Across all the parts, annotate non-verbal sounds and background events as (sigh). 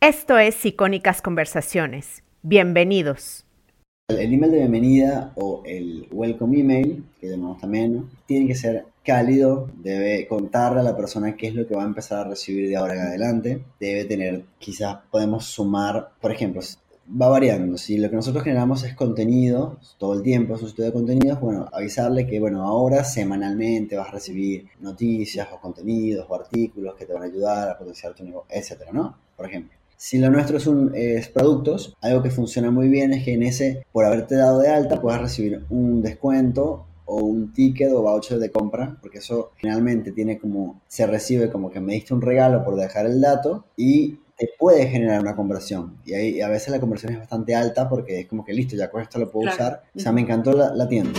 Esto es Icónicas Conversaciones. Bienvenidos. El email de bienvenida o el welcome email, que llamamos también, tiene que ser cálido, debe contarle a la persona qué es lo que va a empezar a recibir de ahora en adelante, debe tener, quizás podemos sumar, por ejemplo, va variando. Si lo que nosotros generamos es contenido, todo el tiempo es un estudio de contenidos, bueno, avisarle que, bueno, ahora semanalmente vas a recibir noticias o contenidos o artículos que te van a ayudar a potenciar tu negocio, etcétera, ¿no? Por ejemplo. Si lo nuestro es, un, es productos, algo que funciona muy bien es que en ese, por haberte dado de alta, puedas recibir un descuento o un ticket o voucher de compra, porque eso finalmente tiene como, se recibe como que me diste un regalo por dejar el dato y te puede generar una conversión. Y ahí a veces la conversión es bastante alta porque es como que listo, ya con esto lo puedo usar. O sea, me encantó la, la tienda.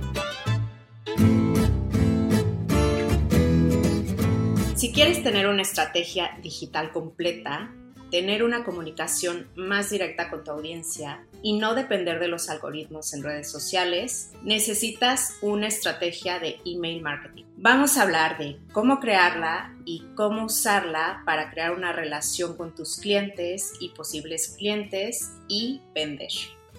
Si quieres tener una estrategia digital completa, tener una comunicación más directa con tu audiencia y no depender de los algoritmos en redes sociales, necesitas una estrategia de email marketing. Vamos a hablar de cómo crearla y cómo usarla para crear una relación con tus clientes y posibles clientes y vender.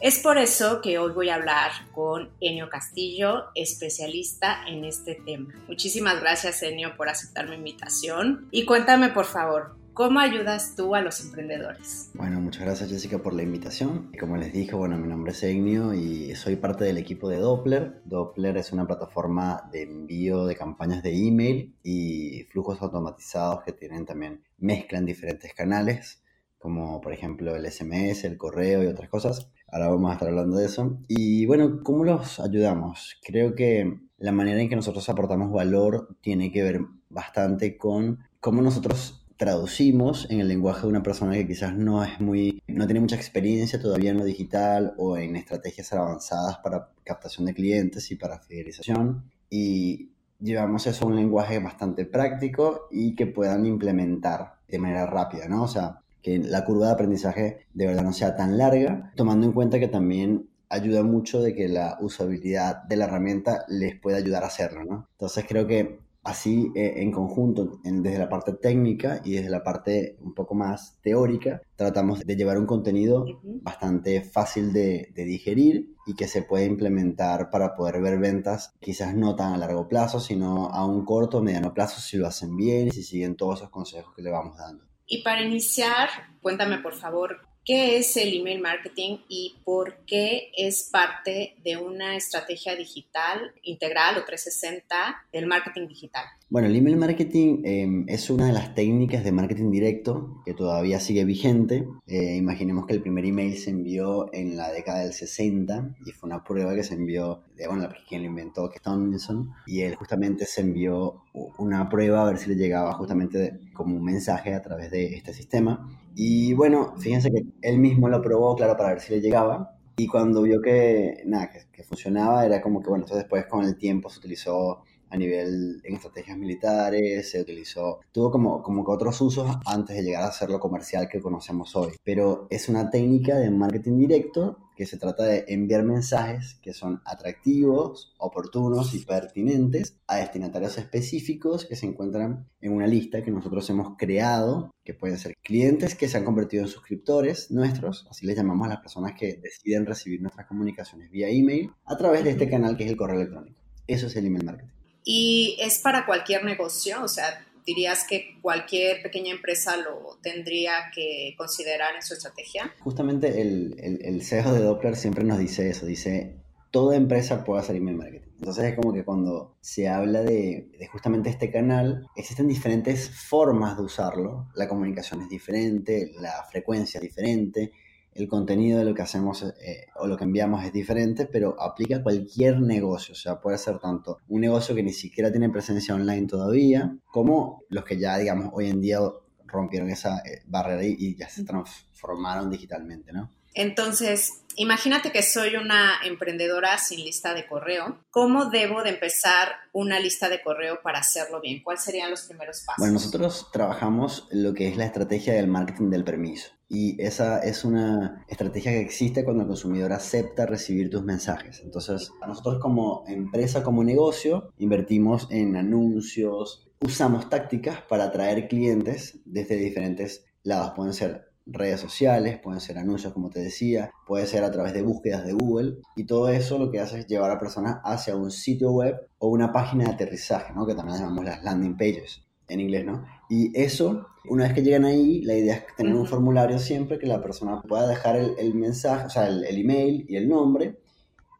Es por eso que hoy voy a hablar con Enio Castillo, especialista en este tema. Muchísimas gracias, Enio, por aceptar mi invitación. Y cuéntame, por favor, ¿Cómo ayudas tú a los emprendedores? Bueno, muchas gracias Jessica por la invitación. Como les dije, bueno, mi nombre es Enio y soy parte del equipo de Doppler. Doppler es una plataforma de envío de campañas de email y flujos automatizados que tienen también, mezclan diferentes canales, como por ejemplo el SMS, el correo y otras cosas. Ahora vamos a estar hablando de eso. Y bueno, ¿cómo los ayudamos? Creo que la manera en que nosotros aportamos valor tiene que ver bastante con cómo nosotros traducimos en el lenguaje de una persona que quizás no es muy, no tiene mucha experiencia todavía en lo digital o en estrategias avanzadas para captación de clientes y para fidelización. Y llevamos eso a un lenguaje bastante práctico y que puedan implementar de manera rápida, ¿no? O sea, que la curva de aprendizaje de verdad no sea tan larga, tomando en cuenta que también ayuda mucho de que la usabilidad de la herramienta les pueda ayudar a hacerlo, ¿no? Entonces creo que así eh, en conjunto, desde la parte técnica y desde la parte un poco más teórica, tratamos de llevar un contenido bastante fácil de, de, digerir y que se puede implementar para poder ver ventas quizás no tan a largo plazo, sino a un corto o mediano plazo si lo hacen bien y si siguen todos esos consejos que le vamos dando. Y para iniciar, cuéntame por favor, ¿qué es el email marketing y por qué es parte de una estrategia digital integral o 360 del marketing digital? Bueno, el email marketing em, es una de las técnicas de marketing directo que todavía sigue vigente. Eh, imaginemos que el primer email se envió en la década del 60 y fue una prueba que se envió de bueno, quien lo inventó, que es Tomlinson, y él justamente se envió una prueba a ver si le llegaba justamente como un mensaje a través de este sistema. Y bueno, fíjense que él mismo lo probó, claro, para ver si le llegaba. Y cuando vio que, nada, que, que funcionaba, era como que, bueno, entonces después con el tiempo se utilizó a nivel en estrategias militares, se utilizó, tuvo como, como que otros usos antes de llegar a ser lo comercial que conocemos hoy. Pero es una técnica de marketing directo que se trata de enviar mensajes que son atractivos, oportunos y pertinentes a destinatarios específicos que se encuentran en una lista que nosotros hemos creado, que pueden ser clientes que se han convertido en suscriptores nuestros, así les llamamos a las personas que deciden recibir nuestras comunicaciones vía email a través de este canal que es el correo electrónico. Eso es el email marketing y es para cualquier negocio, o sea, dirías que cualquier pequeña empresa lo tendría que considerar en su estrategia. Justamente el, el, CEO de Doppler siempre nos dice eso, dice, toda empresa puede hacer email marketing. Entonces es como que cuando se habla de, de, justamente este canal, existen diferentes formas de usarlo. La comunicación es diferente, la frecuencia es diferente, el contenido de lo que hacemos eh, o lo que enviamos es diferente, pero aplica a cualquier negocio. O sea, puede ser tanto un negocio que ni siquiera tiene presencia online todavía, como los que ya, digamos, hoy en día rompieron esa eh, barrera y, ya se transformaron digitalmente, ¿no? Entonces, imagínate que soy una emprendedora sin lista de correo. ¿Cómo debo de empezar una lista de correo para hacerlo bien? ¿Cuáles serían los primeros pasos? Bueno, nosotros trabajamos lo que es la estrategia del marketing del permiso. Y esa es una estrategia que existe cuando el consumidor acepta recibir tus mensajes. Entonces, nosotros como empresa, como negocio, invertimos en anuncios, usamos tácticas para atraer clientes desde diferentes lados. Pueden ser redes sociales, pueden ser anuncios, como te decía, puede ser a través de búsquedas de Google y todo eso lo que hace es llevar a personas hacia un sitio web o una página de aterrizaje, ¿no? que también llamamos las landing pages en inglés, ¿no? Y eso, una vez que llegan ahí, la idea es tener un formulario siempre que la persona pueda dejar el, mensaje, o sea, el, el, email y el nombre,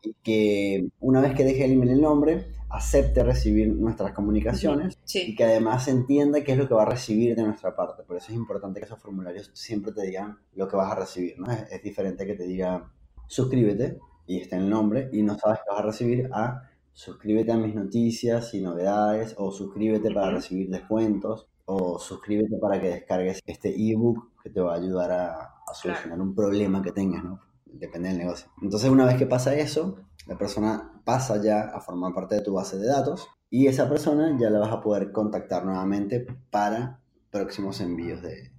y que una vez que deje el email y el nombre, acepte recibir nuestras comunicaciones y que además entienda qué es lo que va a recibir de nuestra parte. Por eso es importante que esos formularios siempre te digan lo que vas a recibir. ¿no? Es, diferente que te diga suscríbete y esté el nombre y no sabes qué vas a recibir a suscríbete a mis noticias y novedades o suscríbete para recibir descuentos o suscríbete para que descargues este ebook que te va a ayudar a, solucionar un problema que tengas, ¿no? Depende del negocio. Entonces una vez que pasa eso, la persona pasa ya a formar parte de tu base de datos y esa persona ya la vas a poder contactar nuevamente para próximos envíos de,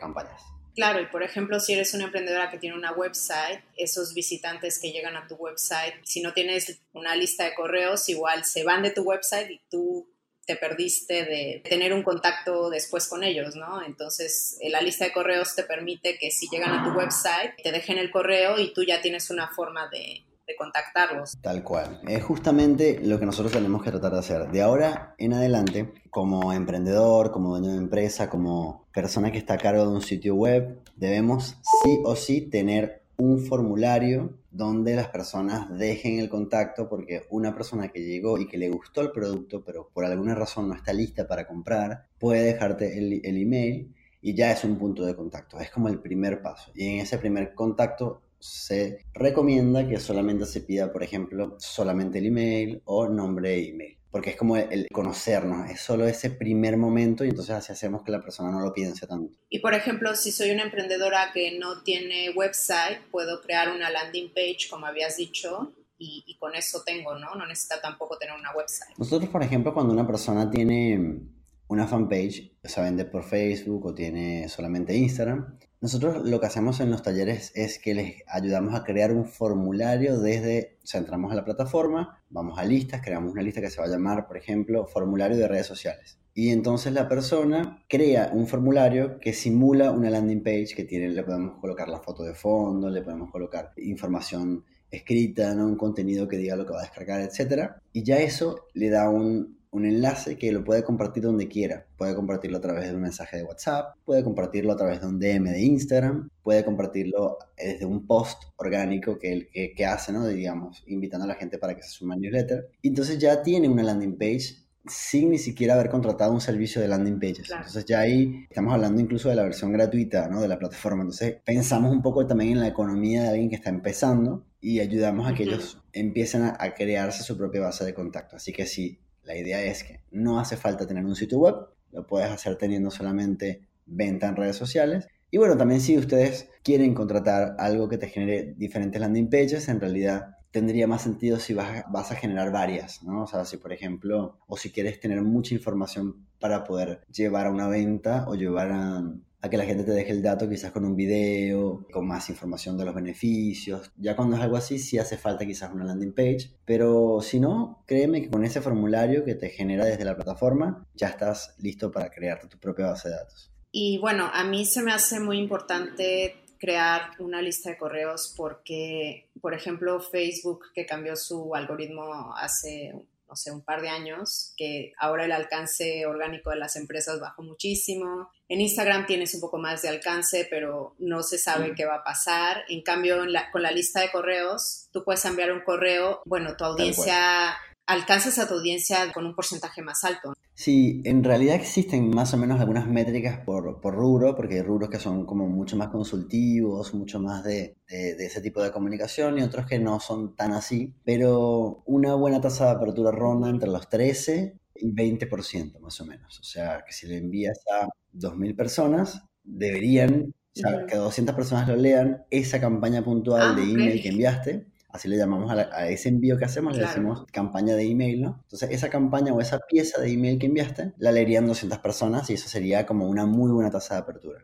campañas. Claro, y por ejemplo, si eres una emprendedora que tiene una website, esos visitantes que llegan a tu website, si no tienes una lista de correos, igual se van de tu website y tú te perdiste de tener un contacto después con ellos, ¿no? Entonces, la lista de correos te permite que si llegan a tu website, te dejen el correo y tú ya tienes una forma de, contactarlos. Tal cual. Es justamente lo que nosotros tenemos que tratar de hacer. De ahora en adelante, como emprendedor, como dueño de empresa, como persona que está a cargo de un sitio web, debemos sí o sí tener un formulario donde las personas dejen el contacto porque una persona que llegó y que le gustó el producto pero por alguna razón no está lista para comprar puede dejarte el, el email y ya es un punto de contacto. Es como el primer paso. Y en ese primer contacto se recomienda que solamente se pida, por ejemplo, solamente el email o nombre e email. Porque es como el conocernos, es solo ese primer momento y entonces así hacemos que la persona no lo piense tanto. Y por ejemplo, si soy una emprendedora que no tiene website, puedo crear una landing page, como habías dicho, y, y con eso tengo, ¿no? No necesita tampoco tener una website. Nosotros, por ejemplo, cuando una persona tiene una fanpage, o sea, vende por Facebook o tiene solamente Instagram, nosotros lo que hacemos en los talleres es que les ayudamos a crear un formulario desde, o sea, entramos a la plataforma, vamos a listas, creamos una lista que se va a llamar, por ejemplo, formulario de redes sociales. Y entonces la persona crea un formulario que simula una landing page que tiene, le podemos colocar la foto de fondo, le podemos colocar información escrita, ¿no? un contenido que diga lo que va a descargar, etc. Y ya eso le da un, un enlace que lo puede compartir donde quiera. Puede compartirlo a través de un mensaje de WhatsApp, puede compartirlo a través de un DM de Instagram, puede compartirlo desde un post orgánico que, que, que hace, ¿no? digamos, invitando a la gente para que se sume al newsletter. Y entonces ya tiene una landing page sin ni siquiera haber contratado un servicio de landing pages. Entonces ya ahí estamos hablando incluso de la versión gratuita ¿no? de la plataforma. Entonces pensamos un poco también en la economía de alguien que está empezando y ayudamos a que ellos empiecen a, a, crearse su propia base de contacto. Así que si la idea es que no hace falta tener un sitio web, lo puedes hacer teniendo solamente venta en redes sociales. Y bueno, también si ustedes quieren contratar algo que te genere diferentes landing pages, en realidad tendría más sentido si vas, a generar varias, ¿no? O sea, si por ejemplo, o si quieres tener mucha información para poder llevar a una venta o llevar a, a que la gente te deje el dato quizás con un video, con más información de los beneficios. Ya cuando es algo así, sí hace falta quizás una landing page, pero si no, créeme que con ese formulario que te genera desde la plataforma, ya estás listo para crearte tu propia base de datos. Y bueno, a mí se me hace muy importante crear una lista de correos porque, por ejemplo, Facebook, que cambió su algoritmo hace no sé, un par de años, que ahora el alcance orgánico de las empresas bajó muchísimo. En Instagram tienes un poco más de alcance, pero no se sabe qué va a pasar. En cambio, con la lista de correos, tú puedes enviar un correo, bueno, tu audiencia, alcanzas a tu audiencia con un porcentaje más alto. Sí, en realidad existen más o menos algunas métricas por, por rubro, porque hay rubros que son como mucho más consultivos, mucho más de, de, ese tipo de comunicación y otros que no son tan así, pero una buena tasa de apertura ronda entre los 13 y 20% más o menos. O sea, que si le envías a 2.000 personas, deberían, o sea, que 200 personas lo lean, esa campaña puntual Ah, de email que enviaste, así le llamamos a, la- a ese envío que hacemos, le decimos campaña de email, ¿no? Entonces, esa campaña o esa pieza de email que enviaste, la leerían 200 personas y eso sería como una muy buena tasa de apertura.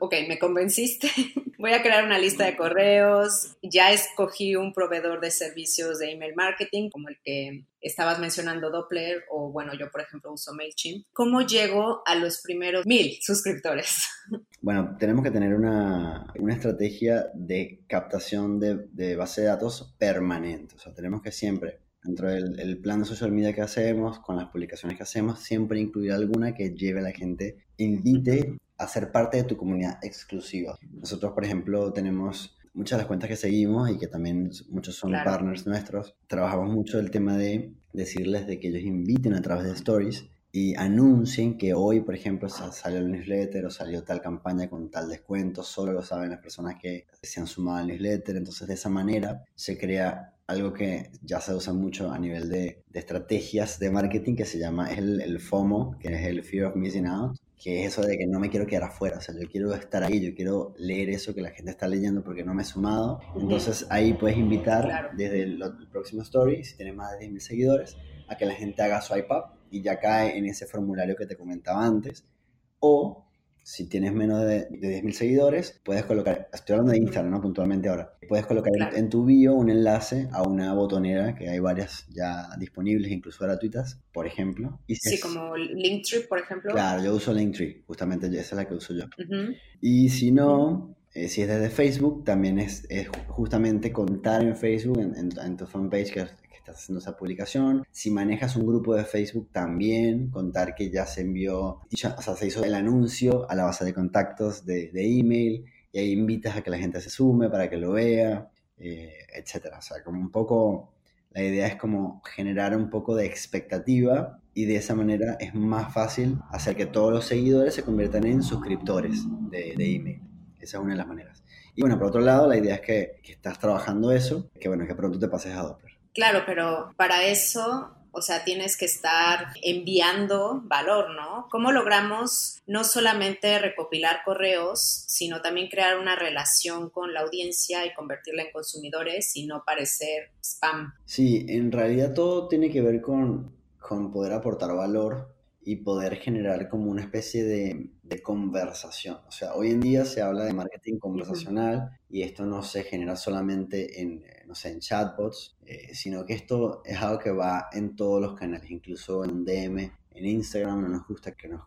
Ok, me convenciste. (laughs) Voy a crear una lista de correos. Ya escogí un proveedor de servicios de email marketing, como el que estabas mencionando Doppler, o bueno, yo por ejemplo uso MailChimp. ¿Cómo llego a los primeros mil suscriptores? (laughs) Bueno, tenemos que tener una, una estrategia de captación de, de base de datos permanente. O sea, tenemos que siempre, dentro del el plan de social media que hacemos, con las publicaciones que hacemos, siempre incluir alguna que lleve a la gente, invite a ser parte de tu comunidad exclusiva. Nosotros, por ejemplo, tenemos muchas de las cuentas que seguimos y que también muchos son Claro. partners nuestros. Trabajamos mucho el tema de decirles de que ellos inviten a través de stories y anuncien que hoy, por ejemplo, sa- salió el newsletter o salió tal campaña con tal descuento, solo lo saben las personas que se han sumado al newsletter. Entonces, de esa manera se crea algo que ya se usa mucho a nivel de, de estrategias de marketing que se llama el, el FOMO, que es el Fear of Missing Out, que es eso de que no me quiero quedar afuera, o sea, yo quiero estar ahí, yo quiero leer eso que la gente está leyendo porque no me he sumado. Entonces, ahí puedes invitar Claro. desde el, el próximo story, si tienes más de 10.000 seguidores, a que la gente haga swipe up y ya cae en ese formulario que te comentaba antes. O si tienes menos de, de 10.000 seguidores, puedes colocar, estoy hablando de Instagram, ¿no? Puntualmente ahora, puedes colocar en- Claro. en, tu bio un enlace a una botonera, que hay varias ya disponibles, incluso gratuitas, por ejemplo. Y si Sí, es- como Linktree, por ejemplo. Claro, yo uso Linktree, justamente esa es la que uso yo. Y si no, eh, si es desde Facebook, también es, es justamente contar en Facebook, en, en- en tu fanpage que, que estás haciendo esa publicación. Si manejas un grupo de Facebook, también contar que ya se envió, ya- o sea, se hizo el anuncio a la base de contactos de, email y ahí invitas a que la gente se sume para que lo vea, eh, etcétera. O sea, como un poco, la idea es como generar un poco de expectativa y de esa manera es más fácil hacer que todos los seguidores se conviertan en suscriptores de, de email. Esa es una de las maneras. Y bueno, por otro lado, la idea es que, que estás trabajando eso, que bueno, que pronto te pases a Doppler. Claro, pero para eso, o sea, tienes que estar enviando valor, ¿no? ¿Cómo logramos no solamente recopilar correos, sino también crear una relación con la audiencia y convertirla en consumidores y no parecer spam? Sí, en realidad todo tiene que ver con, con poder aportar valor y poder generar como una especie de, de conversación. O sea, hoy en día se habla de marketing conversacional y esto no se genera solamente en, eh, no sé, en chatbots, eh, sino que esto es algo que va en todos los canales, incluso en un DM, en Instagram no nos gusta que nos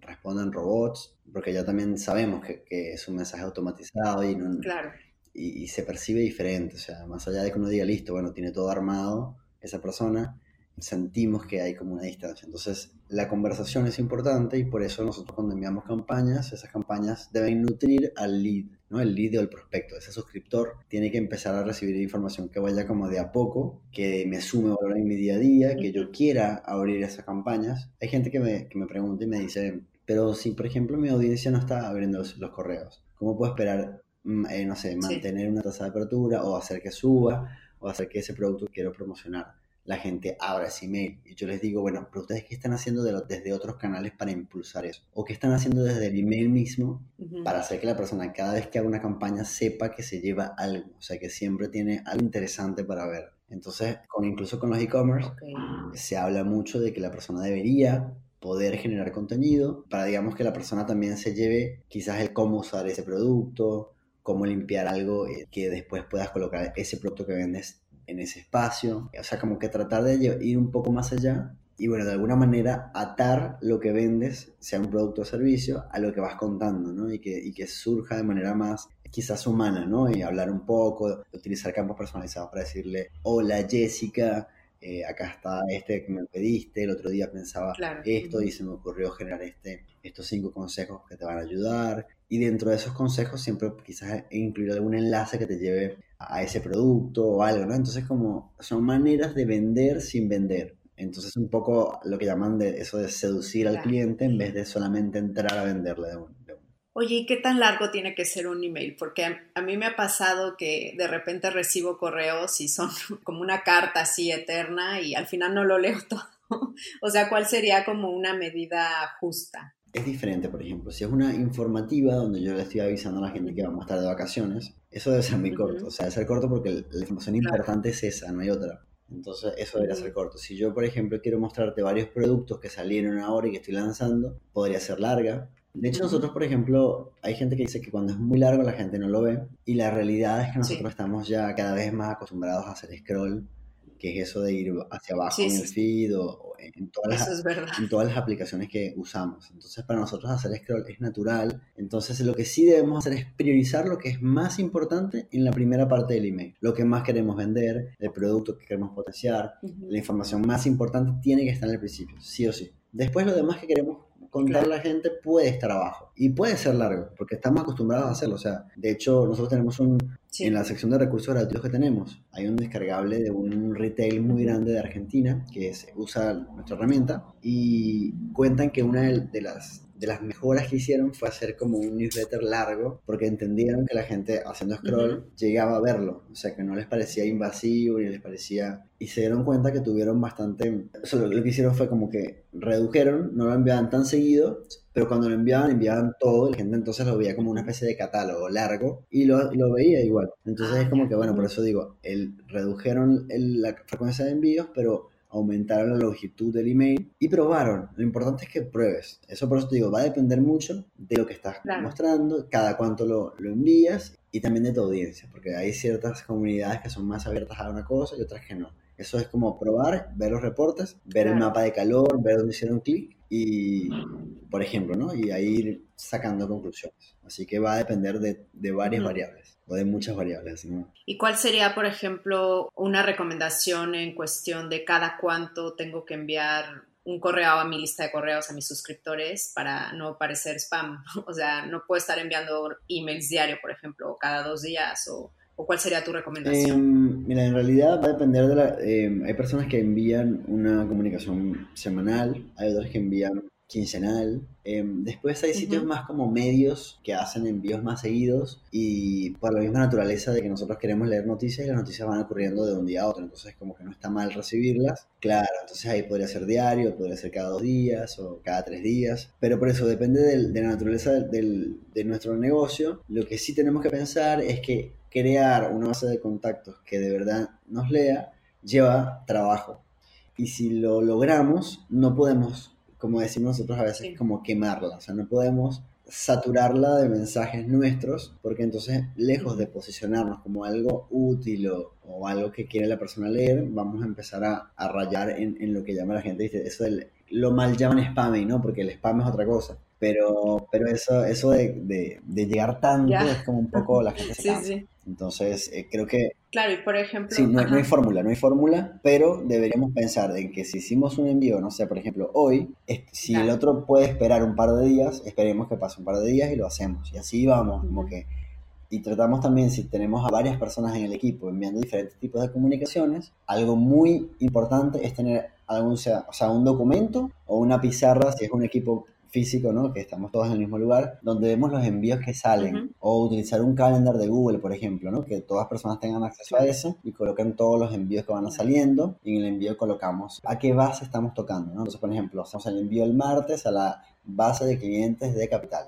respondan robots, porque ya también sabemos que, que es un mensaje automatizado y no, Claro. y, y se percibe diferente. O sea, más allá de que uno diga, listo, bueno, tiene todo armado esa persona, sentimos que hay como una distancia. Entonces, la conversación es importante y por eso nosotros cuando enviamos campañas, esas campañas deben nutrir al lead, ¿no? El lead o el prospecto, ese suscriptor tiene que empezar a recibir información que vaya como de a poco, que me sume valor en mi día a día, que yo quiera abrir esas campañas. Hay gente que me, que me pregunta y me dice, pero si por ejemplo mi audiencia no está abriendo los, los correos, ¿cómo puedo esperar, mm, eh, no sé, mantener una tasa de apertura o hacer que suba o hacer que ese producto quiero promocionar la gente abra ese email. Y yo les digo, bueno, pero ustedes qué están haciendo de lo- desde otros canales para impulsar eso? ¿O qué están haciendo desde el email mismo Ujú. para hacer que la persona cada vez que haga una campaña sepa que se lleva algo? O sea, que siempre tiene algo interesante para ver. Entonces, con, incluso con los e-commerce, se habla mucho de que la persona debería poder generar contenido para, digamos, que la persona también se lleve quizás el cómo usar ese producto, cómo limpiar algo, eh, que después puedas colocar ese producto que vendes en ese espacio. O sea, como que tratar de ir un poco más allá y, bueno, de alguna manera atar lo que vendes, sea un producto o servicio, a lo que vas contando, ¿no? Y que, y que surja de manera más quizás humana, ¿no? Y hablar un poco, utilizar campos personalizados para decirle, hola Jessica, eh, acá está este que me pediste, el otro día pensaba Claro. esto y se me ocurrió generar este, estos cinco consejos que te van a ayudar. Y dentro de esos consejos siempre quizás incluir algún enlace que te lleve a ese producto o algo, ¿no? Entonces como son maneras de vender sin vender. Entonces un poco lo que llaman de eso de seducir al cliente en vez de solamente entrar a venderle de un. Oye, ¿y qué tan largo tiene que ser un email? Porque a, mí me ha pasado que de repente recibo correos y son (laughs) como una carta así eterna y al final no lo leo (laughs) todo. o sea, ¿cuál sería como una medida justa? Es diferente, por ejemplo, si es una informativa donde yo le estoy avisando a la gente que vamos a estar de vacaciones, eso debe ser muy corto. O sea, debe ser corto porque la información importante es esa, no hay otra. Entonces, eso debería ser corto. Si yo, por ejemplo, quiero mostrarte varios productos que salieron ahora y que estoy lanzando, podría ser larga. De hecho, nosotros, por ejemplo, hay gente que dice que cuando es muy largo la gente no lo ve. Y la realidad es que nosotros estamos ya cada vez más acostumbrados a hacer scroll, que es eso de ir hacia abajo en el feed o, en, todas las, en todas las aplicaciones que usamos. Entonces, para nosotros hacer scroll es natural. Entonces, lo que sí debemos hacer es priorizar lo que es más importante en la primera parte del email. Lo que más queremos vender, el producto que queremos potenciar, la información más importante tiene que estar en el principio, sí o sí. Después, lo demás que queremos contar a la gente puede estar abajo y puede ser largo porque estamos acostumbrados a hacerlo. O sea, de hecho, nosotros tenemos un, en la sección de recursos gratuitos que tenemos, hay un descargable de un retail muy grande de Argentina que usa nuestra herramienta y cuentan que una de las de las mejoras que hicieron fue hacer como un newsletter largo, porque entendieron que la gente haciendo scroll llegaba a verlo, o sea, que no les parecía invasivo ni les parecía... Y se dieron cuenta que tuvieron bastante... Eso lo, que hicieron fue como que redujeron, no lo enviaban tan seguido, pero cuando lo enviaban, enviaban todo, la gente entonces lo veía como una especie de catálogo largo y lo, lo veía igual. Entonces es como que, bueno, por eso digo, el, redujeron la frecuencia de envíos, pero aumentaron la longitud del email y probaron. Lo importante es que pruebes. Eso por eso te digo, va a depender mucho de lo que estás mostrando, cada cuánto lo, lo, envías y también de tu audiencia, porque hay ciertas comunidades que son más abiertas a una cosa y otras que no. Eso es como probar, ver los reportes, ver el mapa de calor, ver dónde hicieron clic y, por ejemplo, ¿no? Y ahí ir sacando conclusiones. Así que va a depender de, de varias variables o de muchas variables. ¿no? ¿Y cuál sería, por ejemplo, una recomendación en cuestión de cada cuánto tengo que enviar un correo a mi lista de correos a mis suscriptores para no parecer spam? (laughs) O sea, no puedo estar enviando emails diario, por ejemplo, cada dos días o... cuál sería tu recomendación? Em, mira, en realidad va a depender de la... Em, hay personas que envían una comunicación semanal, hay otras que envían quincenal. Em, después hay sitios más como medios que hacen envíos más seguidos y por la misma naturaleza de que nosotros queremos leer noticias y las noticias van ocurriendo de un día a otro, entonces como que no está mal recibirlas. Claro, entonces ahí podría ser diario, podría ser cada dos días o cada tres días, pero por eso depende de la naturaleza de nuestro negocio. Lo que sí tenemos que pensar es que crear una base de contactos que de verdad nos lea lleva trabajo. Y si lo logramos, no podemos como decimos nosotros a veces, como quemarla. O sea, no podemos saturarla de mensajes nuestros, porque entonces, lejos de posicionarnos como algo útil o, algo que quiere la persona leer, vamos a empezar a, rayar en, en, lo que llama la gente, eso del, lo mal llaman spam, ¿no? Porque el spam es otra cosa. Pero, pero eso, eso de, de, llegar tanto es como un poco la gente se (laughs) sí, Entonces, eh, creo que... Claro, y por ejemplo... Sí, no, hay fórmula, no hay fórmula, pero deberíamos pensar en que si hicimos un envío, no sé, por ejemplo, hoy, si el otro puede esperar un par de días, esperemos que pase un par de días y lo hacemos. Y así vamos, como que... Y tratamos también, si tenemos a varias personas en el equipo enviando diferentes tipos de comunicaciones, algo muy importante es tener algún, sea, o sea, un documento o una pizarra, si es un equipo físico, ¿no? Que estamos todos en el mismo lugar, donde vemos los envíos que salen. O utilizar un calendar de Google, por ejemplo, ¿no? Que todas las personas tengan acceso a eso y coloquen todos los envíos que van saliendo y en el envío colocamos a qué base estamos tocando, ¿no? Entonces, por ejemplo, hacemos el envío el martes a la base de clientes de Capital.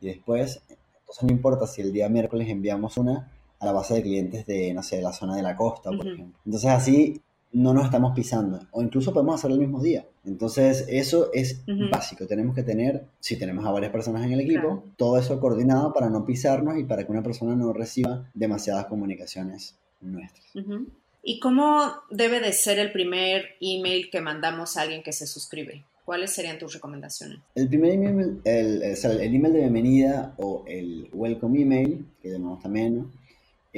Y después, entonces no importa si el día miércoles enviamos una a la base de clientes de, no sé, la zona de la costa, por ejemplo. Entonces así no nos estamos pisando. O incluso podemos hacerlo el mismo día. Entonces, eso es básico. Tenemos que tener, si tenemos a varias personas en el equipo, todo eso coordinado para no pisarnos y para que una persona no reciba demasiadas comunicaciones nuestras. ¿Y cómo debe de ser el primer email que mandamos a alguien que se suscribe? ¿Cuáles serían tus recomendaciones? El primer email, el, el, email de bienvenida o el welcome email, que llamamos también,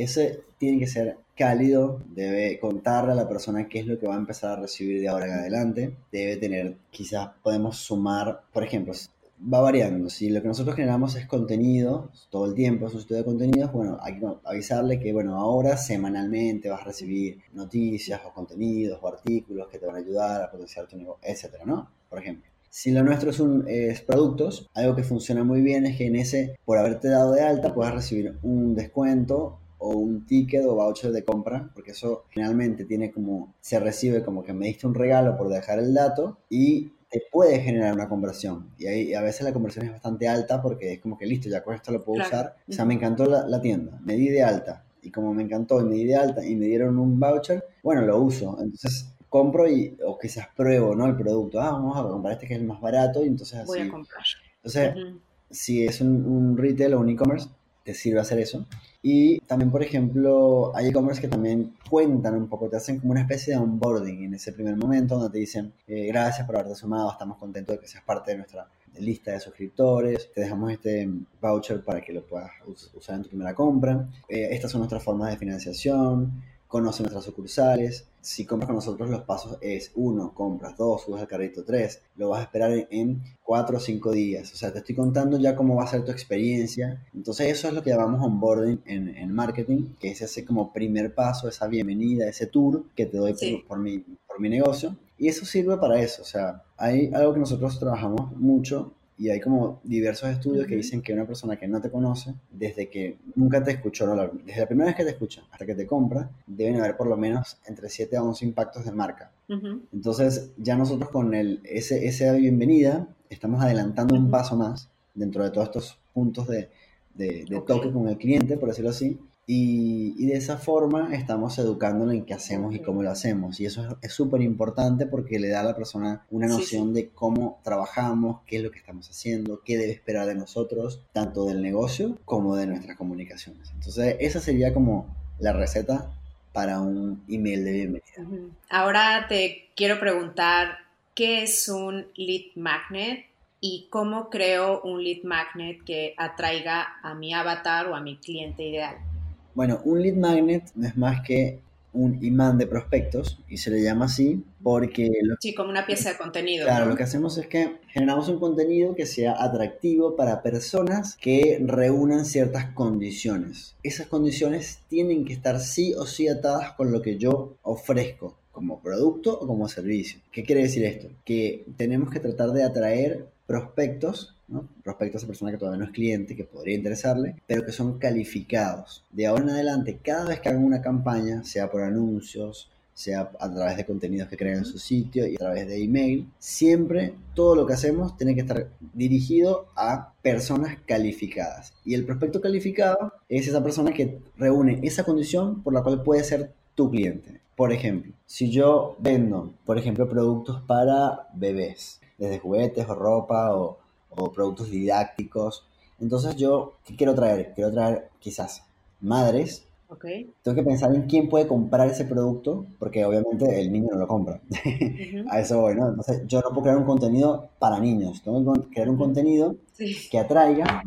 ese tiene que ser cálido, debe contarle a la persona qué es lo que va a empezar a recibir de ahora en adelante, debe tener, quizás podemos sumar, por ejemplo, va variando, si lo que nosotros generamos es contenido, todo el tiempo es un estudio de contenidos, bueno, hay que avisarle que, bueno, ahora semanalmente vas a recibir noticias o contenidos o artículos que te van a ayudar a potenciar tu negocio, etcétera, ¿no? Por ejemplo. Si lo nuestro es, un, es productos, algo que funciona muy bien es que en ese, por haberte dado de alta, puedas recibir un descuento o un ticket o voucher de compra, porque eso generalmente tiene como, se recibe como que me diste un regalo por dejar el dato y te puede generar una conversión. Y ahí a veces la conversión es bastante alta porque es como que listo, ya con esto lo puedo usar. O sea, me encantó la, la, tienda, me di de alta. Y como me encantó y me di de alta y me dieron un voucher, bueno, lo uso. Entonces compro y, o quizás pruebo, ¿no? El producto. Ah, vamos a comprar este que es el más barato y entonces Voy a comprar. Entonces, si es un, un retail o un e-commerce, te sirve hacer eso. Y también, por ejemplo, hay e-commerce que también cuentan un poco, te hacen como una especie de onboarding en ese primer momento, donde te dicen, eh, gracias por haberte sumado, estamos contentos de que seas parte de nuestra lista de suscriptores, te dejamos este voucher para que lo puedas usar en tu primera compra. Eh, estas son nuestras formas de financiación conoce nuestras sucursales. Si compras con nosotros, los pasos es uno, compras, dos, subes al carrito, tres. Lo vas a esperar en, cuatro o cinco días. O sea, te estoy contando ya cómo va a ser tu experiencia. Entonces, eso es lo que llamamos onboarding en, en marketing, que es ese como primer paso, esa bienvenida, ese tour que te doy por, por, mi, por mi negocio. Y eso sirve para eso. O sea, hay algo que nosotros trabajamos mucho y hay como diversos estudios que dicen que una persona que no te conoce, desde que nunca te escuchó hablar, desde la primera vez que te escucha hasta que te compra, deben haber por lo menos entre 7 a 11 impactos de marca. Entonces, ya nosotros con el, ese, esa bienvenida estamos adelantando un paso más dentro de todos estos puntos de, de, toque con el cliente, por decirlo así, y, de esa forma estamos educándolo en qué hacemos y cómo lo hacemos. Y eso es súper importante porque le da a la persona una noción de cómo trabajamos, qué es lo que estamos haciendo, qué debe esperar de nosotros, tanto del negocio como de nuestras comunicaciones. Entonces, esa sería como la receta para un email de bienvenida. Ahora te quiero preguntar, ¿qué es un lead magnet? y cómo creo un lead magnet que atraiga a mi avatar o a mi cliente ideal. Bueno, un lead magnet no es más que un imán de prospectos y se le llama así porque... sí, como una pieza de contenido. Claro, lo que hacemos es que generamos un contenido que sea atractivo para personas que reúnan ciertas condiciones. Esas condiciones tienen que estar sí o sí atadas con lo que yo ofrezco como producto o como servicio. ¿Qué quiere decir esto? Que tenemos que tratar de atraer prospectos, prospectos a persona que todavía no es cliente, que podría interesarle, pero que son calificados. De ahora en adelante, cada vez que hagan una campaña, sea por anuncios, sea a través de contenidos que crean en su sitio y a través de email, siempre todo lo que hacemos tiene que estar dirigido a personas calificadas. Y el prospecto calificado es esa persona que reúne esa condición por la cual puede ser tu cliente. Por ejemplo, si yo vendo, por ejemplo, productos para bebés, desde juguetes o ropa o, productos didácticos. Entonces yo, ¿qué quiero traer? Quiero traer quizás madres. Okay. Tengo que pensar en quién puede comprar ese producto, porque obviamente el niño no lo compra. (laughs) A eso voy, ¿no? Entonces yo no puedo crear un contenido para niños, tengo que crear un contenido que atraiga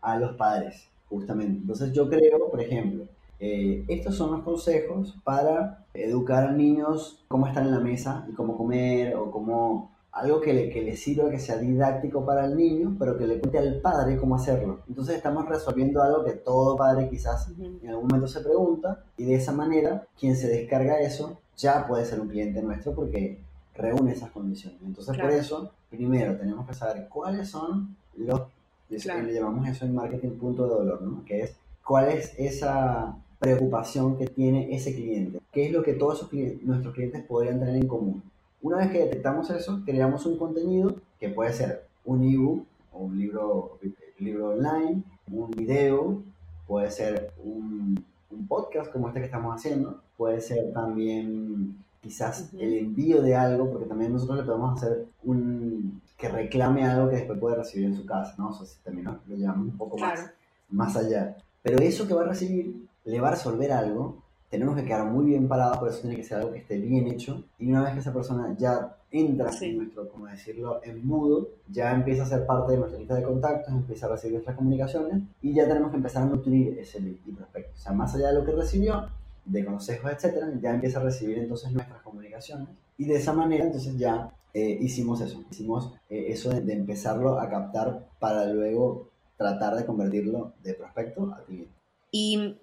a los padres, justamente. Entonces yo creo, por ejemplo, eh, estos son los consejos para educar a niños cómo estar en la mesa y cómo comer o cómo algo que le, que le sirva, que sea didáctico para el niño, pero que le cuente al padre cómo hacerlo. Entonces estamos resolviendo algo que todo padre quizás en algún momento se pregunta y de esa manera quien se descarga eso ya puede ser un cliente nuestro porque reúne esas condiciones. Entonces por eso, primero tenemos que saber cuáles son los, le llamamos eso en marketing punto de dolor, ¿no? Que es cuál es esa preocupación que tiene ese cliente, qué es lo que todos nuestros clientes podrían tener en común una vez que detectamos eso, creamos un contenido que puede ser un ebook o un libro, libro online, un video, puede ser un, podcast como este que estamos haciendo, puede ser también quizás el envío de algo, porque también nosotros le podemos hacer un que reclame algo que después puede recibir en su casa, ¿no? O sea, si también lo llevamos un poco más, más allá. Pero eso que va a recibir le va a resolver algo tenemos que quedar muy bien parados, por eso tiene que ser algo que esté bien hecho. Y una vez que esa persona ya entra en nuestro, como decirlo, en mudo, ya empieza a ser parte de nuestra lista de contactos, empieza a recibir nuestras comunicaciones y ya tenemos que empezar a nutrir ese lead y prospecto. O sea, más allá de lo que recibió, de consejos, etcétera, ya empieza a recibir entonces nuestras comunicaciones y de esa manera entonces ya eh, hicimos eso, hicimos eh, eso de, de, empezarlo a captar para luego tratar de convertirlo de prospecto a cliente. Y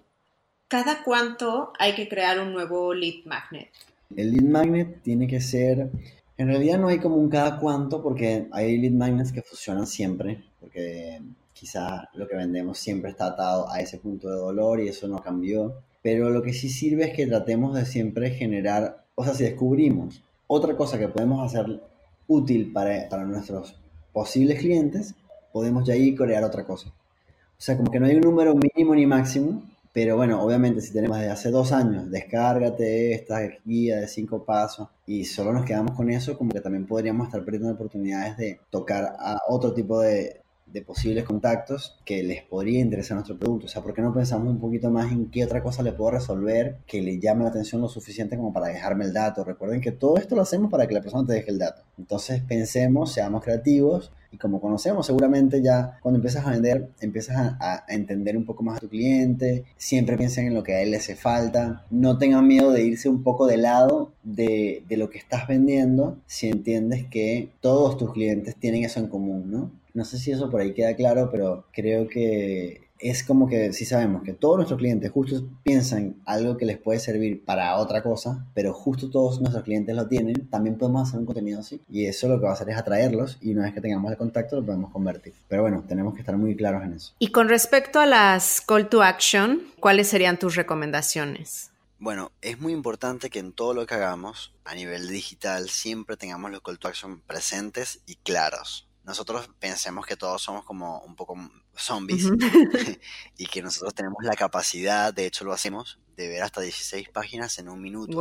¿Cada cuánto hay que crear un nuevo lead magnet? El lead magnet tiene que ser, En realidad no hay como un cada cuánto porque hay lead magnets que funcionan siempre, porque quizá lo que vendemos siempre está atado a ese punto de dolor y eso no cambió. Pero lo que sí sirve es que tratemos de siempre generar, o sea, si descubrimos otra cosa que podemos hacer útil para, nuestros posibles clientes, podemos ya ir crear otra cosa. O sea, como que no hay un número mínimo ni máximo, pero bueno, obviamente si tenemos desde hace dos años, descárgate esta guía de cinco pasos y solo nos quedamos con eso, como que también podríamos estar perdiendo oportunidades de tocar a otro tipo de, de posibles contactos que les podría interesar nuestro producto. O sea, ¿por qué no pensamos un poquito más en qué otra cosa le puedo resolver que le llame la atención lo suficiente como para dejarme el dato? Recuerden que todo esto lo hacemos para que la persona te deje el dato. Entonces pensemos, seamos creativos y como conocemos seguramente ya cuando empiezas a vender, empiezas a, entender un poco más a tu cliente, siempre piensen en lo que a él le hace falta, no tengan miedo de irse un poco de lado de, de lo que estás vendiendo si entiendes que todos tus clientes tienen eso en común, ¿no? No sé si eso por ahí queda claro, pero creo que es como que si sabemos que todos nuestros clientes justo piensan algo que les puede servir para otra cosa, pero justo todos nuestros clientes lo tienen, también podemos hacer un contenido así. Y eso lo que va a hacer es atraerlos y una vez que tengamos el contacto lo podemos convertir. Pero bueno, tenemos que estar muy claros en eso. Y con respecto a las call to action, ¿cuáles serían tus recomendaciones? Bueno, es muy importante que en todo lo que hagamos a nivel digital siempre tengamos los call to action presentes y claros nosotros pensemos que todos somos como un poco zombies (laughs) y que nosotros tenemos la capacidad, de hecho lo hacemos, de ver hasta 16 páginas en un minuto.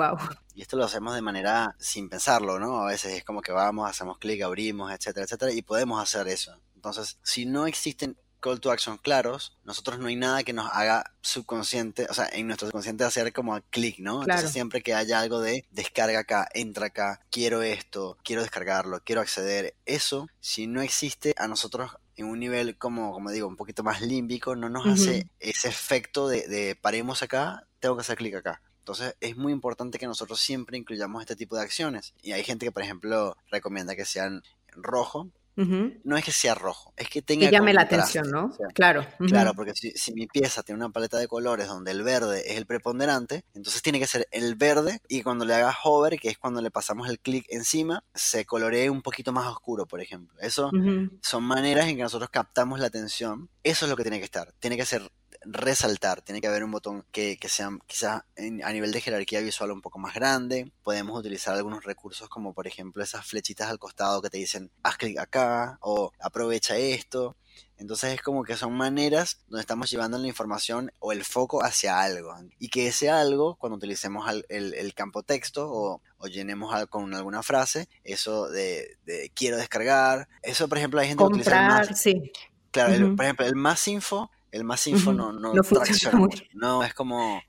Y esto lo hacemos de manera sin pensarlo, ¿no? A veces es como que vamos, hacemos clic, abrimos, etcétera, etcétera, y podemos hacer eso. Entonces, si no existen call to action claros, nosotros no hay nada que nos haga subconsciente, o sea, en nuestro subconsciente hacer como clic, ¿no? Entonces siempre que haya algo de descarga acá, entra acá, quiero esto, quiero descargarlo, quiero acceder, eso, si no existe a nosotros en un nivel como, como digo, un poquito más límbico, no nos hace ese efecto de, de paremos acá, tengo que hacer clic acá. Entonces es muy importante que nosotros siempre incluyamos este tipo de acciones. Y hay gente que, por ejemplo, recomienda que sean rojo, no es que sea rojo, es que tenga. Que llame la atención, ¿no? claro. Claro, porque si, mi pieza tiene una paleta de colores donde el verde es el preponderante, entonces tiene que ser el verde y cuando le hagas hover, que es cuando le pasamos el clic encima, se coloree un poquito más oscuro, por ejemplo. Eso son maneras en que nosotros captamos la atención. Eso es lo que tiene que estar. Tiene que ser resaltar. Tiene que haber un botón que, sea quizás a nivel de jerarquía visual un poco más grande. Podemos utilizar algunos recursos como por ejemplo esas flechitas al costado que te dicen haz clic acá o aprovecha esto. Entonces es como que son maneras donde estamos llevando la información o el foco hacia algo. Y que ese algo, cuando utilicemos el, campo texto o, llenemos con alguna frase, eso de, quiero descargar, eso por ejemplo hay gente que utiliza más. Sí. Claro, por ejemplo, el más info el más info no, no, no es como,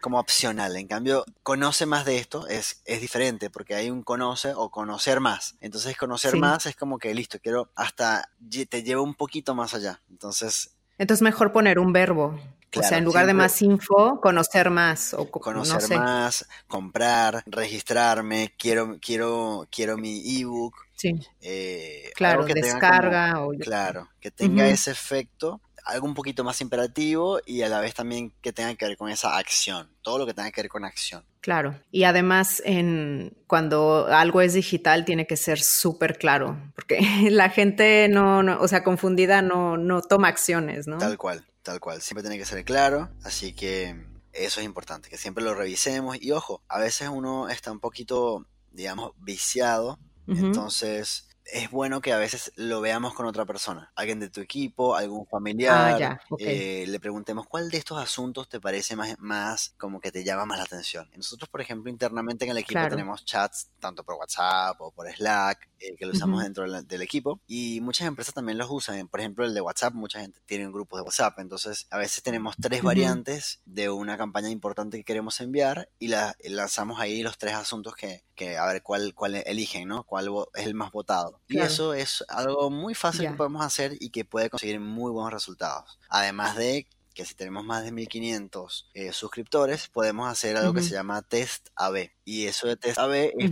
como opcional. En cambio, conoce más de esto es, es diferente porque hay un conoce o conocer más. Entonces, conocer más es como que listo, quiero hasta te llevo un poquito más allá. Entonces, entonces mejor poner un verbo. o sea, en lugar de más info, conocer más. O, conocer más, comprar, registrarme, quiero, quiero, quiero mi ebook. Sí. Eh, claro, descarga. o... Claro, que tenga ese efecto algo un poquito más imperativo y a la vez también que tenga que ver con esa acción, todo lo que tenga que ver con acción. Claro, y además en, cuando algo es digital tiene que ser súper claro, porque (laughs) la gente no, o sea, confundida no, no toma acciones, ¿no? Tal cual, tal cual, siempre tiene que ser claro, así que eso es importante, que siempre lo revisemos. Y ojo, a veces uno está un poquito, digamos, viciado, entonces es bueno que a veces lo veamos con otra persona, alguien de tu equipo, algún familiar, ah, eh, le preguntemos cuál de estos asuntos te parece más, más como que te llama más la atención. Nosotros, por ejemplo, internamente en el equipo tenemos chats tanto por WhatsApp o por Slack, eh, que lo usamos dentro del, equipo, y muchas empresas también los usan. Por ejemplo, el de WhatsApp, mucha gente tiene un grupo de WhatsApp, entonces a veces tenemos tres variantes de una campaña importante que queremos enviar y la, lanzamos ahí los tres asuntos que, que a ver cuál, cuál eligen, ¿no? Cuál es el más votado. Y eso es algo muy fácil que podemos hacer y que puede conseguir muy buenos resultados. Además de que si tenemos más de 1500 eh, suscriptores, podemos hacer algo que se llama test AB. Y eso de test AB es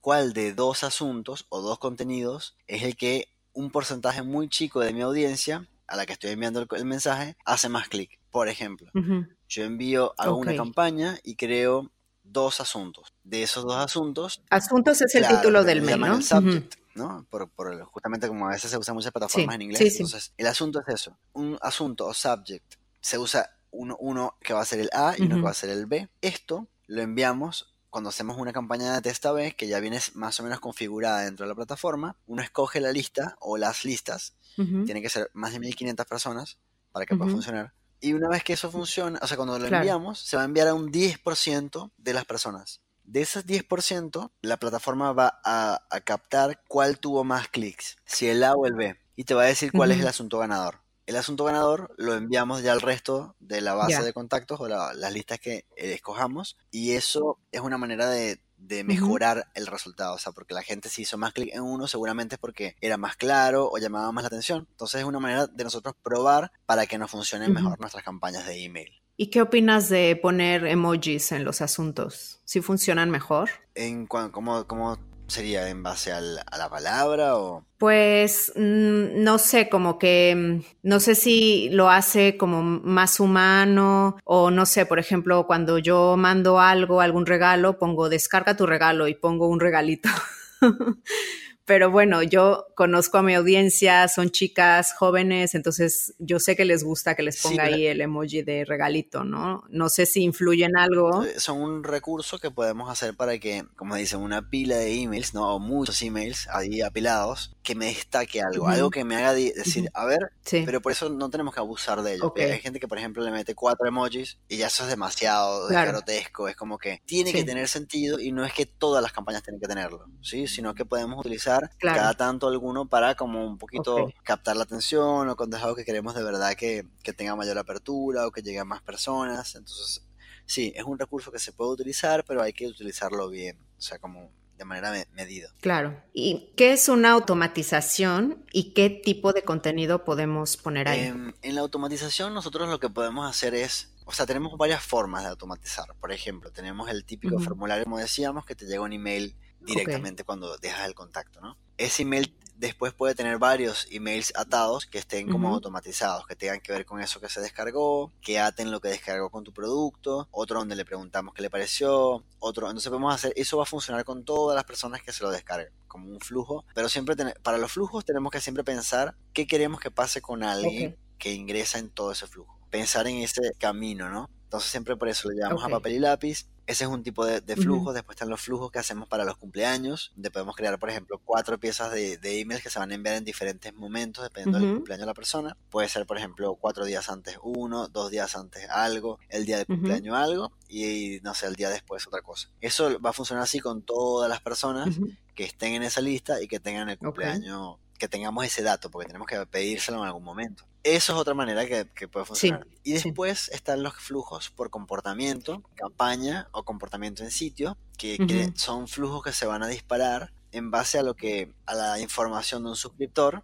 cuál de dos asuntos o dos contenidos es el que un porcentaje muy chico de mi audiencia a la que estoy enviando el, mensaje hace más clic. Por ejemplo, yo envío, hago una campaña y creo dos asuntos. De esos dos asuntos... Asuntos es el título del mail, ¿no? El subject, ¿no? Por, justamente como a veces se usan muchas plataformas en inglés. Entonces, el asunto es eso. Un asunto o subject se usa uno, uno que va a ser el A y uno que va a ser el B. Esto lo enviamos cuando hacemos una campaña de test B, que ya viene más o menos configurada dentro de la plataforma, uno escoge la lista o las listas, tiene que ser más de 1500 personas para que pueda funcionar. Y una vez que eso funciona, o sea, cuando lo enviamos, se va a enviar a un 10% de las personas. De esos 10%, la plataforma va a, captar cuál tuvo más clics, si el A o el B, y te va a decir cuál es el asunto ganador. El asunto ganador lo enviamos ya al resto de la base de contactos o las listas que eh, escojamos y eso es una manera de, mejorar el resultado, o sea, porque la gente si hizo más clic en uno seguramente es porque era más claro o llamaba más la atención. Entonces es una manera de nosotros probar para que nos funcionen mejor nuestras campañas de email. ¿Y qué opinas de poner emojis en los asuntos? ¿Si funcionan mejor? En ¿cómo, cómo sería en base a la palabra o...? Pues mm, no sé, como que mm, no sé si lo hace como más humano o no sé, por ejemplo, cuando yo mando algo, algún regalo, pongo descarga tu regalo y pongo un regalito. (laughs) Pero bueno, yo conozco a mi audiencia, son chicas jóvenes, entonces yo sé que les gusta que les ponga ahí el emoji de regalito, ¿no? No sé si influye en algo. Eh, son un recurso que podemos hacer para que, como dicen, una pila de emails, ¿no? O muchos emails ahí apilados, que me destaque algo, algo que me haga decir, a ver, pero por eso no tenemos que abusar de ello. Hay gente que, por ejemplo, le mete cuatro emojis y ya eso es demasiado grotesco, es como que tiene que tener sentido y no es que todas las campañas tienen que tenerlo, ¿sí? Sino que podemos utilizar cada tanto alguno para como un poquito captar la atención o con algo que queremos de verdad que, tenga mayor apertura o que llegue a más personas. Entonces, sí, es un recurso que se puede utilizar, pero hay que utilizarlo bien, o sea, como de manera medida. Claro. ¿Y qué es una automatización y qué tipo de contenido podemos poner ahí? Em, en la automatización nosotros lo que podemos hacer es o sea, tenemos varias formas de automatizar. Por ejemplo, tenemos el típico formulario, como decíamos, que te llega un email directamente cuando dejas el contacto, ¿no? Ese email después puede tener varios emails atados que estén como automatizados, que tengan que ver con eso que se descargó, que aten lo que descargó con tu producto, otro donde le preguntamos qué le pareció, otro, entonces podemos hacer, eso va a funcionar con todas las personas que se lo descarguen, como un flujo, pero siempre para los flujos tenemos que siempre pensar qué queremos que pase con alguien que ingresa en todo ese flujo, pensar en ese camino, ¿no? Entonces siempre por eso lo llevamos a papel y lápiz ese es un tipo de, flujo. Después están los flujos que hacemos para los cumpleaños, donde podemos crear, por ejemplo, cuatro piezas de, de emails que se van a enviar en diferentes momentos, dependiendo del cumpleaños de la persona. Puede ser, por ejemplo, cuatro días antes uno, dos días antes algo, el día de cumpleaños algo y, no sé, el día después otra cosa. Eso va a funcionar así con todas las personas que estén en esa lista y que tengan el cumpleaños que tengamos ese dato, porque tenemos que pedírselo en algún momento. Eso es otra manera que, puede funcionar. y después están los flujos por comportamiento, campaña o comportamiento en sitio, que, son flujos que se van a disparar en base a lo que a la información de un suscriptor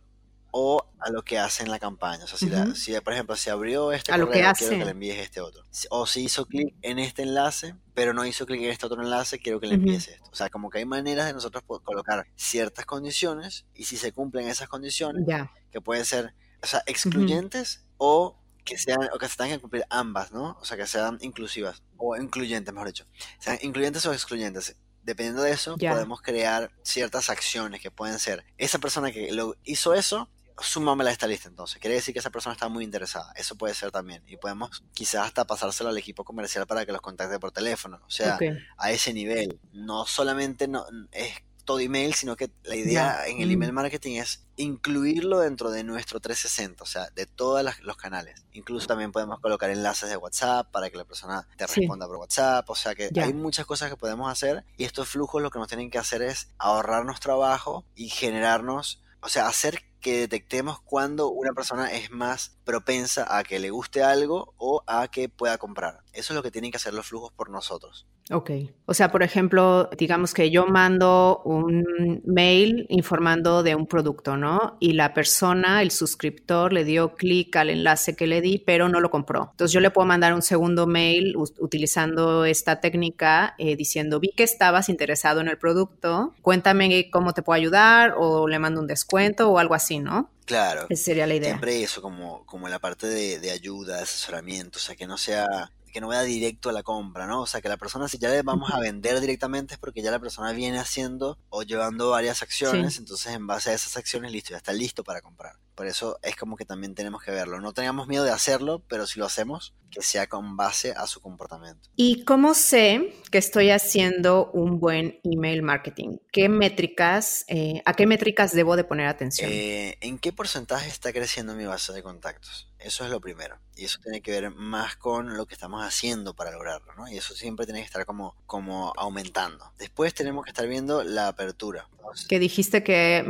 o a lo que hace en la campaña. O sea, si, por ejemplo, si abrió este correo, quiero que le envíes este otro. O si hizo clic en este enlace, pero no hizo clic en este otro enlace, quiero que le envíes esto. O sea, como que hay maneras de nosotros colocar ciertas condiciones y si se cumplen esas condiciones, que pueden ser, o sea, excluyentes o que sean o que se tengan que cumplir ambas, ¿no? O sea, que sean inclusivas o incluyentes, mejor dicho. Sean incluyentes o excluyentes dependiendo de eso, podemos crear ciertas acciones que pueden ser esa persona que lo hizo eso sumámela a esta lista entonces. Quiere decir que esa persona está muy interesada. Eso puede ser también. Y podemos quizás hasta pasárselo al equipo comercial para que los contacte por teléfono. O sea, a ese nivel. No solamente no, es todo email, sino que la idea en el mm. email marketing es incluirlo dentro de nuestro 360, o sea, de todos los canales. Incluso también podemos colocar enlaces de WhatsApp para que la persona te responda por WhatsApp, o sea que hay muchas cosas que podemos hacer y estos flujos lo que nos tienen que hacer es ahorrarnos trabajo y generarnos, o sea, hacer que detectemos cuando una persona es más propensa a que le guste algo o a que pueda comprar. Eso es lo que tienen que hacer los flujos por nosotros. Ok. O sea, por ejemplo, digamos que yo mando un mail informando de un producto, ¿no? Y la persona, el suscriptor, le dio clic al enlace que le di, pero no lo compró. Entonces yo le puedo mandar un segundo mail utilizando esta técnica eh, diciendo, vi que estabas interesado en el producto, cuéntame cómo te puedo ayudar o le mando un descuento o algo así, ¿no? Claro. Esa sería la idea. Siempre eso, como, como la parte de, de ayuda, asesoramiento, o sea, que no sea que no vaya directo a la compra, ¿no? O sea, que la persona si ya le vamos a vender directamente es porque ya la persona viene haciendo o llevando varias acciones, entonces en base a esas acciones, listo, ya está listo para comprar. Por eso es como que también tenemos que verlo. No tengamos miedo de hacerlo, pero si lo hacemos, que sea con base a su comportamiento. ¿Y cómo sé que estoy haciendo un buen email marketing? ¿Qué métricas, eh, a qué métricas debo de poner atención? Eh, ¿En qué porcentaje está creciendo mi base de contactos? Eso es lo primero. Y eso tiene que ver más con lo que estamos haciendo para lograrlo, ¿no? Y eso siempre tiene que estar como, como aumentando. Después tenemos que estar viendo la apertura. Que dijiste que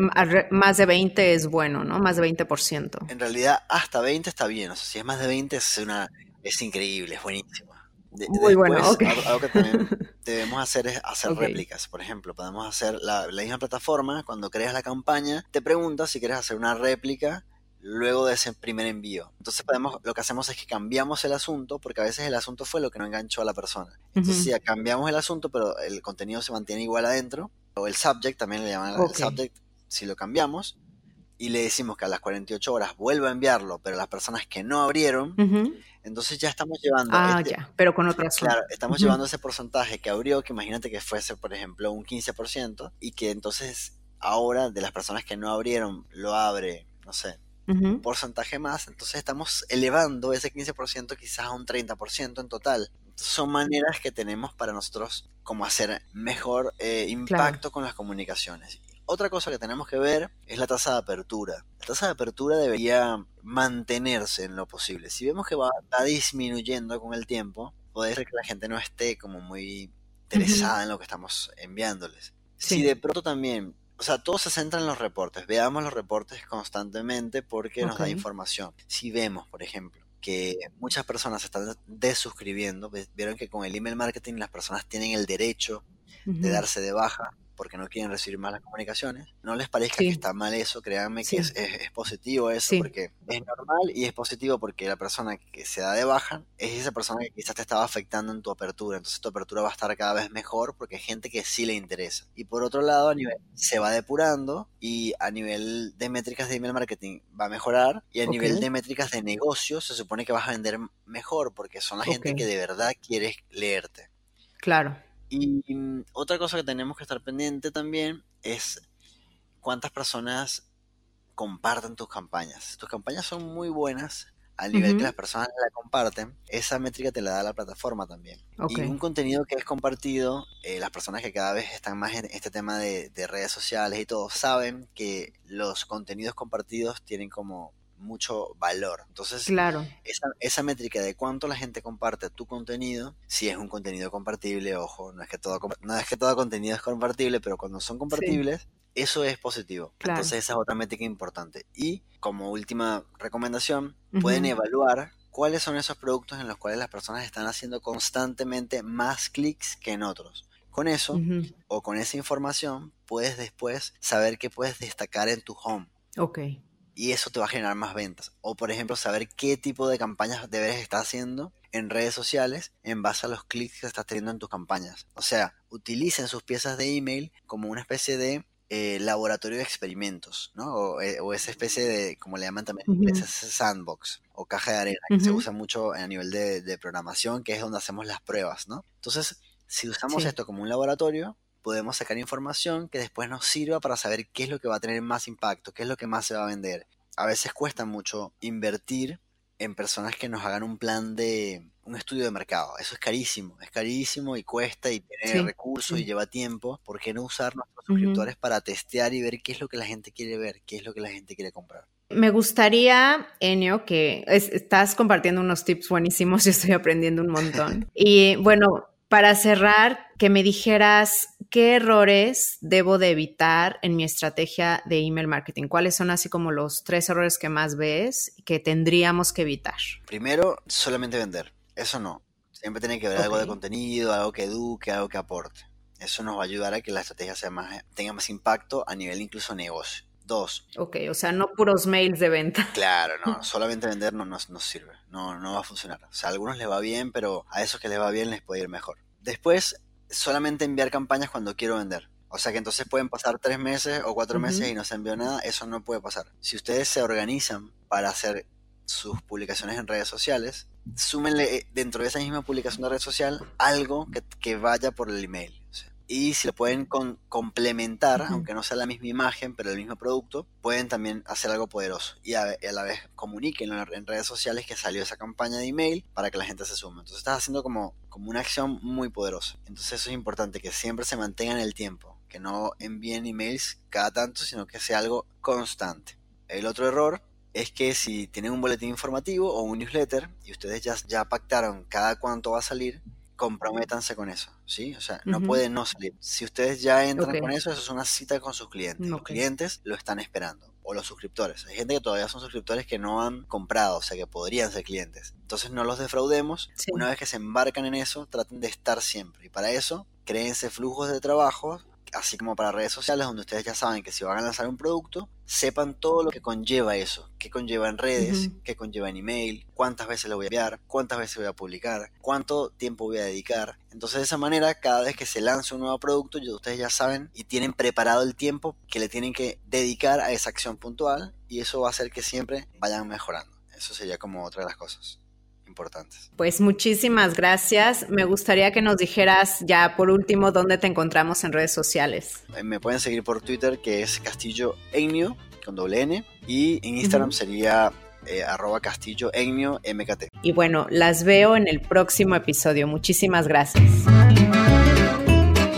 más de 20 es bueno, ¿no? Más de 20%. En realidad, hasta 20 está bien. O sea, si es más de 20 es una es increíble, es buenísimo. Muy bueno, algo, que también (laughs) debemos hacer es hacer réplicas. Por ejemplo, podemos hacer la, misma plataforma, cuando creas la campaña, te preguntas si quieres hacer una réplica luego de ese primer envío. Entonces podemos, lo que hacemos es que cambiamos el asunto, porque a veces el asunto fue lo que no enganchó a la persona. Entonces si cambiamos el asunto, pero el contenido se mantiene igual adentro, o el subject, también le llaman el subject, si lo cambiamos, y le decimos que a las 48 horas vuelva a enviarlo, pero las personas que no abrieron, entonces ya estamos llevando. Ah, este ya, pero con otras. Claro, estamos llevando ese porcentaje que abrió, que imagínate que fuese, por ejemplo, un 15%, y que entonces ahora de las personas que no abrieron lo abre, no sé, un porcentaje más, entonces estamos elevando ese 15% quizás a un 30% en total. Son maneras que tenemos para nosotros como hacer mejor eh, impacto con las comunicaciones. Otra cosa que tenemos que ver es la tasa de apertura. La tasa de apertura debería mantenerse en lo posible. Si vemos que va, disminuyendo con el tiempo, puede ser que la gente no esté como muy interesada en lo que estamos enviándoles. Si de pronto también, o sea, todo se centra en los reportes. Veamos los reportes constantemente porque nos da información. Si vemos, por ejemplo, que muchas personas se están desuscribiendo, vieron que con el email marketing las personas tienen el derecho de darse de baja porque no quieren recibir malas comunicaciones. No les parezca que está mal eso, créanme que es, positivo eso, porque es normal y es positivo porque la persona que se da de baja es esa persona que quizás te estaba afectando en tu apertura. Entonces tu apertura va a estar cada vez mejor porque hay gente que sí le interesa. Y por otro lado, a nivel, se va depurando y a nivel de métricas de email marketing va a mejorar y a nivel de métricas de negocio se supone que vas a vender mejor porque son la gente que de verdad quiere leerte. Claro. Y mm, otra cosa que tenemos que estar pendiente también es cuántas personas comparten tus campañas. Tus campañas son muy buenas al nivel que las personas la comparten. Esa métrica te la da la plataforma también. Y un contenido que es compartido, eh, las personas que cada vez están más en este tema de, de redes sociales y todo, saben que los contenidos compartidos tienen como mucho valor. Entonces, claro. esa, esa, métrica de cuánto la gente comparte tu contenido, si es un contenido compartible, ojo, no es que todo, no es que todo contenido es compartible, pero cuando son compartibles, eso es positivo. Entonces, esa es otra métrica importante. Y como última recomendación, pueden evaluar cuáles son esos productos en los cuales las personas están haciendo constantemente más clics que en otros. Con eso o con esa información puedes después saber qué puedes destacar en tu home. Ok y eso te va a generar más ventas. O por ejemplo, saber qué tipo de campañas deberes estar haciendo en redes sociales en base a los clics que estás teniendo en tus campañas. O sea, utilicen sus piezas de email como una especie de eh, laboratorio de experimentos, ¿no? Eh, o, esa especie de, como le llaman también inglés, sandbox o caja de arena, que se usa mucho a nivel de, programación, que es donde hacemos las pruebas, ¿no? Entonces, si usamos esto como un laboratorio, podemos sacar información que después nos sirva para saber qué es lo que va a tener más impacto, qué es lo que más se va a vender. A veces cuesta mucho invertir en personas que nos hagan un plan de un estudio de mercado. Eso es carísimo, es carísimo y cuesta y tiene recursos y lleva tiempo. ¿Por qué no usar nuestros suscriptores para testear y ver qué es lo que la gente quiere ver, qué es lo que la gente quiere comprar? Me gustaría, Enio, que estás compartiendo unos tips buenísimos, (laughs) y estoy aprendiendo un montón. y bueno, para cerrar, que me dijeras qué errores debo de evitar en mi estrategia de email marketing. ¿Cuáles son así como los tres errores que más ves que tendríamos que evitar? Primero, solamente vender. Eso no. Siempre tiene que haber algo de contenido, algo que eduque, algo que aporte. Eso nos va a ayudar a que la estrategia sea más, tenga más impacto a nivel incluso negocio. Dos. Ok, o sea, no puros mails de venta. (laughs) Claro, no, solamente vender no nos, sirve, no, no va a funcionar. O sea, a algunos les va bien, pero a esos que les va bien les puede ir mejor. Después, solamente enviar campañas cuando quiero vender. O sea que entonces pueden pasar tres meses o cuatro meses y no se envió nada, eso no puede pasar. Si ustedes se organizan para hacer sus publicaciones en redes sociales, súmenle eh, dentro de esa misma publicación de red social algo que, vaya por el email. Y si lo pueden complementar, aunque no sea la misma imagen, pero el mismo producto, pueden también hacer algo poderoso. Y a, la vez comuniquen en redes sociales que salió esa campaña de email para que la gente se sume. Entonces estás haciendo como, como una acción muy poderosa. Entonces eso es importante, que siempre se mantenga en el tiempo. Que no envíen emails cada tanto, sino que sea algo constante. El otro error es que si tienen un boletín informativo o un newsletter y ustedes ya, ya pactaron cada cuánto va a salir, comprométanse con eso, ¿sí? O sea, no pueden no salir. Si ustedes ya entran con eso, eso es una cita con sus clientes. Los clientes lo están esperando. O los suscriptores. Hay gente que todavía son suscriptores que no han comprado, o sea, que podrían ser clientes. Entonces no los defraudemos. Una vez que se embarcan en eso, traten de estar siempre. Y para eso, créense flujos de trabajo así como para redes sociales, donde ustedes ya saben que si van a lanzar un producto, sepan todo lo que conlleva eso, qué conlleva en redes, qué conlleva en email, cuántas veces lo voy a enviar, cuántas veces voy a publicar, cuánto tiempo voy a dedicar. Entonces de esa manera, cada vez que se lanza un nuevo producto, ustedes ya saben y tienen preparado el tiempo que le tienen que dedicar a esa acción puntual y eso va a hacer que siempre vayan mejorando. Eso sería como otra de las cosas importantes. Pues muchísimas gracias. Me gustaría que nos dijeras ya por último dónde te encontramos en redes sociales. Eh, me pueden seguir por Twitter que es Castillo Egnio con doble N y en Instagram sería eh, arroba Castillo MKT. Y bueno, las veo en el próximo episodio. Muchísimas gracias.